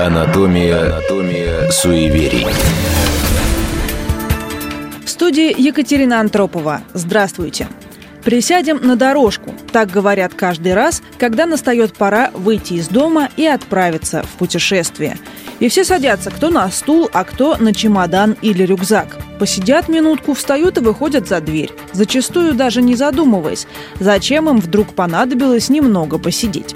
Анатомия, Анатомия суеверий. В студии Екатерина Антропова. Здравствуйте. Присядем на дорожку. Так говорят каждый раз, когда настает пора выйти из дома и отправиться в путешествие. И все садятся, кто на стул, а кто на чемодан или рюкзак. Посидят минутку, встают и выходят за дверь. Зачастую даже не задумываясь, зачем им вдруг понадобилось немного посидеть.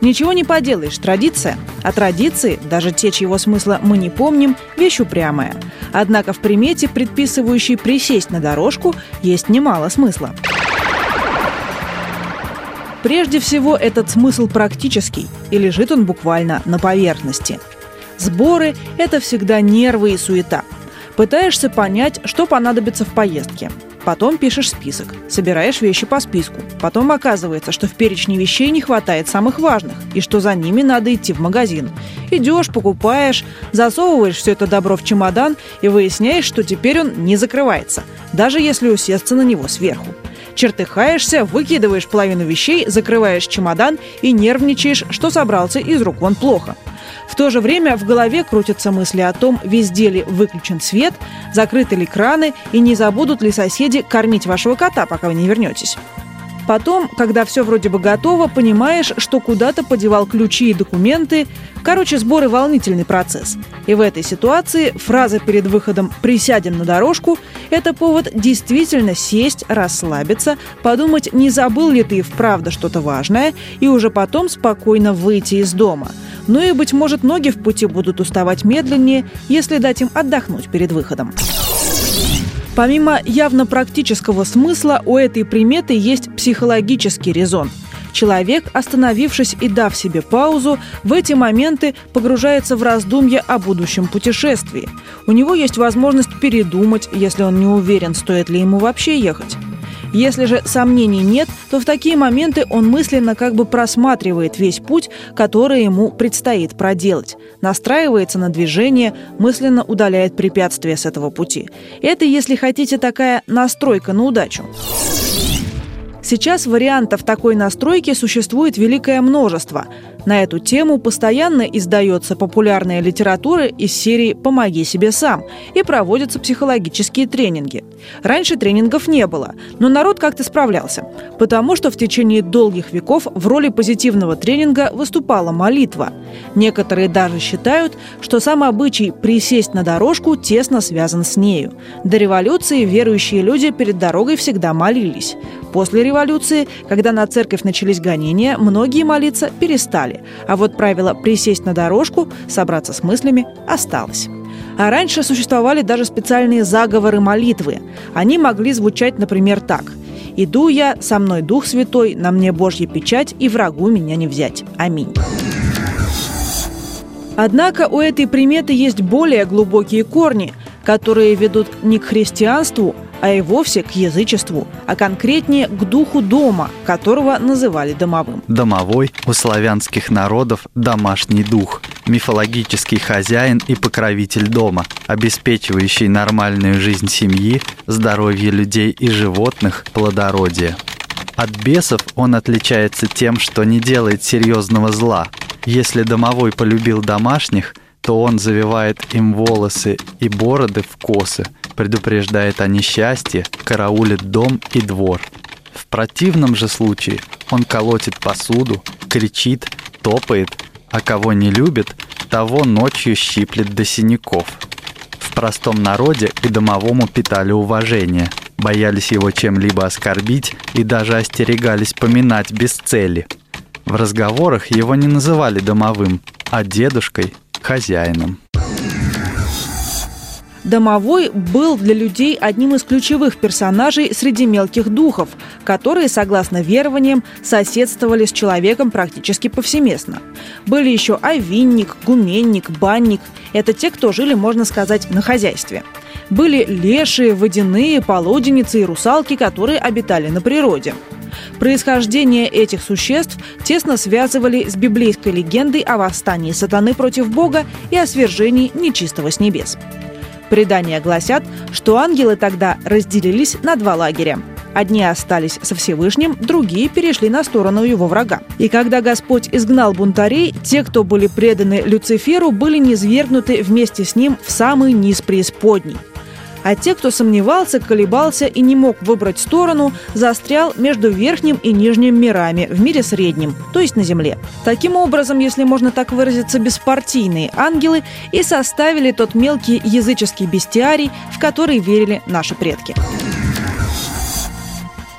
Ничего не поделаешь, традиция. А традиции, даже те, чьего смысла мы не помним, вещь упрямая. Однако в примете, предписывающей присесть на дорожку, есть немало смысла. Прежде всего, этот смысл практический, и лежит он буквально на поверхности. Сборы – это всегда нервы и суета. Пытаешься понять, что понадобится в поездке. Потом пишешь список, собираешь вещи по списку. Потом оказывается, что в перечне вещей не хватает самых важных, и что за ними надо идти в магазин. Идешь, покупаешь, засовываешь все это добро в чемодан и выясняешь, что теперь он не закрывается, даже если усесться на него сверху чертыхаешься, выкидываешь половину вещей, закрываешь чемодан и нервничаешь, что собрался из рук вон плохо. В то же время в голове крутятся мысли о том, везде ли выключен свет, закрыты ли краны и не забудут ли соседи кормить вашего кота, пока вы не вернетесь. Потом, когда все вроде бы готово, понимаешь, что куда-то подевал ключи и документы. Короче, сборы волнительный процесс. И в этой ситуации фраза перед выходом «присядем на дорожку» – это повод действительно сесть, расслабиться, подумать, не забыл ли ты вправду что-то важное, и уже потом спокойно выйти из дома. Ну и, быть может, ноги в пути будут уставать медленнее, если дать им отдохнуть перед выходом. Помимо явно практического смысла, у этой приметы есть психологический резон. Человек, остановившись и дав себе паузу, в эти моменты погружается в раздумья о будущем путешествии. У него есть возможность передумать, если он не уверен, стоит ли ему вообще ехать. Если же сомнений нет, то в такие моменты он мысленно как бы просматривает весь путь, который ему предстоит проделать, настраивается на движение, мысленно удаляет препятствия с этого пути. Это, если хотите, такая настройка на удачу. Сейчас вариантов такой настройки существует великое множество. На эту тему постоянно издается популярная литература из серии «Помоги себе сам» и проводятся психологические тренинги. Раньше тренингов не было, но народ как-то справлялся, потому что в течение долгих веков в роли позитивного тренинга выступала молитва. Некоторые даже считают, что сам обычай присесть на дорожку тесно связан с нею. До революции верующие люди перед дорогой всегда молились. После революции, когда на церковь начались гонения, многие молиться перестали. А вот правило «присесть на дорожку», «собраться с мыслями» осталось. А раньше существовали даже специальные заговоры молитвы. Они могли звучать, например, так – «Иду я, со мной Дух Святой, на мне Божья печать, и врагу меня не взять. Аминь». Однако у этой приметы есть более глубокие корни, которые ведут не к христианству, а и вовсе к язычеству, а конкретнее к духу дома, которого называли домовым. Домовой у славянских народов домашний дух, мифологический хозяин и покровитель дома, обеспечивающий нормальную жизнь семьи, здоровье людей и животных, плодородие. От бесов он отличается тем, что не делает серьезного зла. Если домовой полюбил домашних, то он завивает им волосы и бороды в косы – предупреждает о несчастье, караулит дом и двор. В противном же случае он колотит посуду, кричит, топает, а кого не любит, того ночью щиплет до синяков. В простом народе и домовому питали уважение, боялись его чем-либо оскорбить и даже остерегались поминать без цели. В разговорах его не называли домовым, а дедушкой, хозяином. Домовой был для людей одним из ключевых персонажей среди мелких духов, которые, согласно верованиям, соседствовали с человеком практически повсеместно. Были еще овинник, гуменник, банник. Это те, кто жили, можно сказать, на хозяйстве. Были лешие, водяные, полуденницы и русалки, которые обитали на природе. Происхождение этих существ тесно связывали с библейской легендой о восстании сатаны против Бога и о свержении нечистого с небес. Предания гласят, что ангелы тогда разделились на два лагеря. Одни остались со Всевышним, другие перешли на сторону его врага. И когда Господь изгнал бунтарей, те, кто были преданы Люциферу, были низвергнуты вместе с ним в самый низ преисподней а те, кто сомневался, колебался и не мог выбрать сторону, застрял между верхним и нижним мирами в мире среднем, то есть на Земле. Таким образом, если можно так выразиться, беспартийные ангелы и составили тот мелкий языческий бестиарий, в который верили наши предки.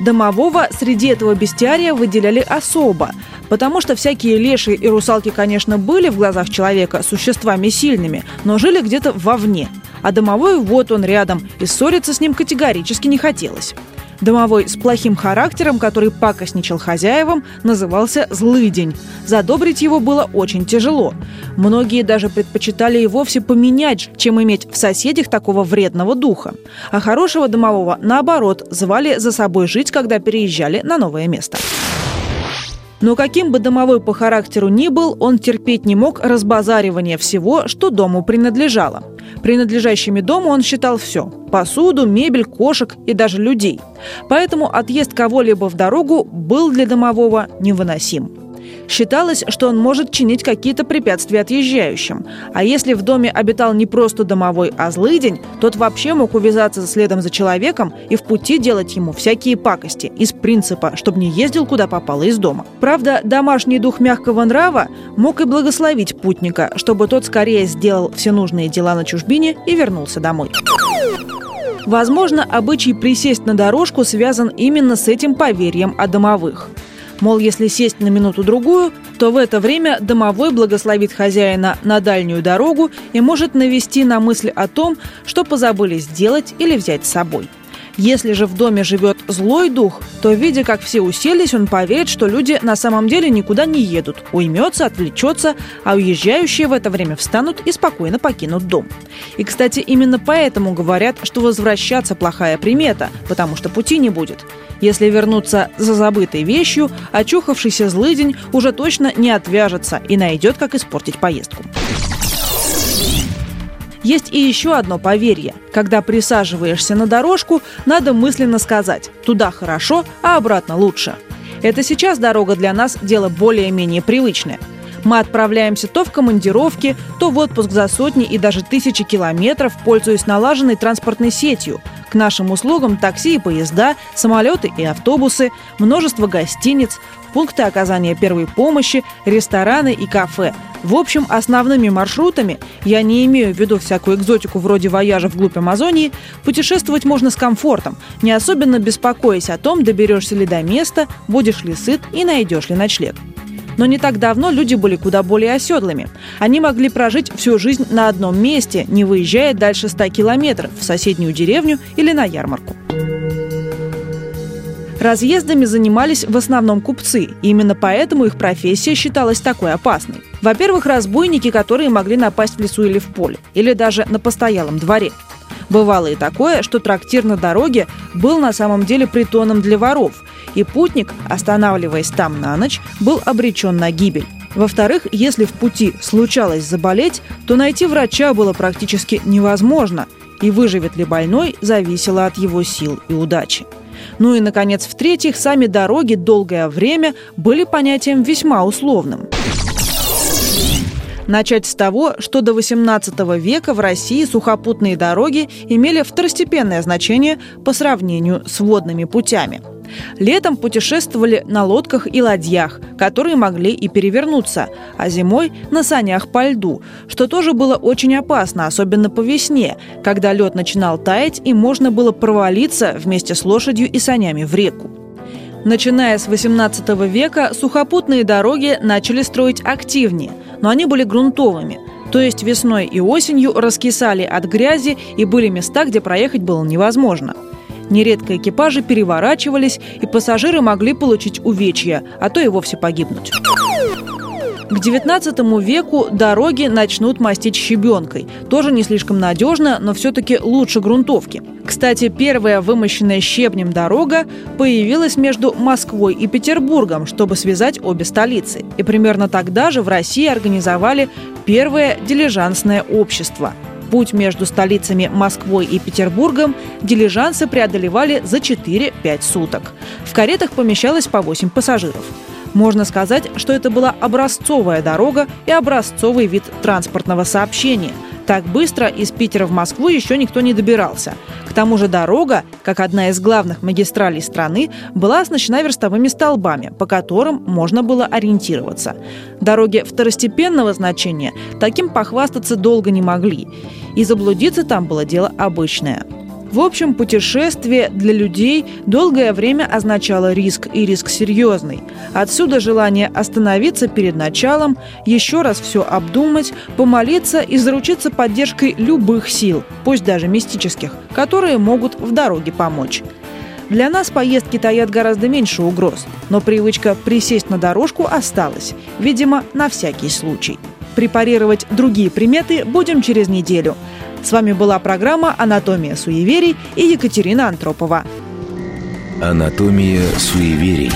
Домового среди этого бестиария выделяли особо, потому что всякие леши и русалки, конечно, были в глазах человека существами сильными, но жили где-то вовне – а домовой вот он рядом, и ссориться с ним категорически не хотелось. Домовой с плохим характером, который пакостничал хозяевам, назывался «злыдень». Задобрить его было очень тяжело. Многие даже предпочитали и вовсе поменять, чем иметь в соседях такого вредного духа. А хорошего домового, наоборот, звали за собой жить, когда переезжали на новое место. Но каким бы домовой по характеру ни был, он терпеть не мог разбазаривания всего, что дому принадлежало. Принадлежащими дому он считал все – посуду, мебель, кошек и даже людей. Поэтому отъезд кого-либо в дорогу был для домового невыносим. Считалось, что он может чинить какие-то препятствия отъезжающим. А если в доме обитал не просто домовой, а злый день, тот вообще мог увязаться следом за человеком и в пути делать ему всякие пакости из принципа, чтобы не ездил куда попало из дома. Правда, домашний дух мягкого нрава мог и благословить путника, чтобы тот скорее сделал все нужные дела на чужбине и вернулся домой. Возможно, обычай присесть на дорожку связан именно с этим поверьем о домовых – Мол, если сесть на минуту-другую, то в это время домовой благословит хозяина на дальнюю дорогу и может навести на мысль о том, что позабыли сделать или взять с собой. Если же в доме живет злой дух, то, видя, как все уселись, он поверит, что люди на самом деле никуда не едут, уймется, отвлечется, а уезжающие в это время встанут и спокойно покинут дом. И, кстати, именно поэтому говорят, что возвращаться плохая примета, потому что пути не будет. Если вернуться за забытой вещью, очухавшийся злыдень уже точно не отвяжется и найдет, как испортить поездку. Есть и еще одно поверье. Когда присаживаешься на дорожку, надо мысленно сказать «туда хорошо, а обратно лучше». Это сейчас дорога для нас дело более-менее привычное. Мы отправляемся то в командировки, то в отпуск за сотни и даже тысячи километров, пользуясь налаженной транспортной сетью. К нашим услугам такси и поезда, самолеты и автобусы, множество гостиниц, пункты оказания первой помощи, рестораны и кафе. В общем, основными маршрутами, я не имею в виду всякую экзотику вроде вояжа вглубь Амазонии, путешествовать можно с комфортом, не особенно беспокоясь о том, доберешься ли до места, будешь ли сыт и найдешь ли ночлег. Но не так давно люди были куда более оседлыми. Они могли прожить всю жизнь на одном месте, не выезжая дальше 100 километров в соседнюю деревню или на ярмарку. Разъездами занимались в основном купцы, и именно поэтому их профессия считалась такой опасной. Во-первых, разбойники, которые могли напасть в лесу или в поле, или даже на постоялом дворе. Бывало и такое, что трактир на дороге был на самом деле притоном для воров, и путник, останавливаясь там на ночь, был обречен на гибель. Во-вторых, если в пути случалось заболеть, то найти врача было практически невозможно, и выживет ли больной зависело от его сил и удачи. Ну и, наконец, в-третьих, сами дороги долгое время были понятием весьма условным. Начать с того, что до XVIII века в России сухопутные дороги имели второстепенное значение по сравнению с водными путями – Летом путешествовали на лодках и ладьях, которые могли и перевернуться, а зимой на санях по льду, что тоже было очень опасно, особенно по весне, когда лед начинал таять и можно было провалиться вместе с лошадью и санями в реку. Начиная с XVIII века сухопутные дороги начали строить активнее, но они были грунтовыми – то есть весной и осенью раскисали от грязи и были места, где проехать было невозможно – Нередко экипажи переворачивались, и пассажиры могли получить увечья, а то и вовсе погибнуть. К XIX веку дороги начнут мастить щебенкой. Тоже не слишком надежно, но все-таки лучше грунтовки. Кстати, первая вымощенная щебнем дорога появилась между Москвой и Петербургом, чтобы связать обе столицы. И примерно тогда же в России организовали первое дилижансное общество – Путь между столицами Москвой и Петербургом дилижансы преодолевали за 4-5 суток. В каретах помещалось по 8 пассажиров. Можно сказать, что это была образцовая дорога и образцовый вид транспортного сообщения – так быстро из Питера в Москву еще никто не добирался. К тому же дорога, как одна из главных магистралей страны, была оснащена верстовыми столбами, по которым можно было ориентироваться. Дороги второстепенного значения таким похвастаться долго не могли. И заблудиться там было дело обычное – в общем, путешествие для людей долгое время означало риск, и риск серьезный. Отсюда желание остановиться перед началом, еще раз все обдумать, помолиться и заручиться поддержкой любых сил, пусть даже мистических, которые могут в дороге помочь. Для нас поездки таят гораздо меньше угроз, но привычка присесть на дорожку осталась, видимо, на всякий случай. Препарировать другие приметы будем через неделю – с вами была программа «Анатомия суеверий» и Екатерина Антропова. Анатомия суеверий.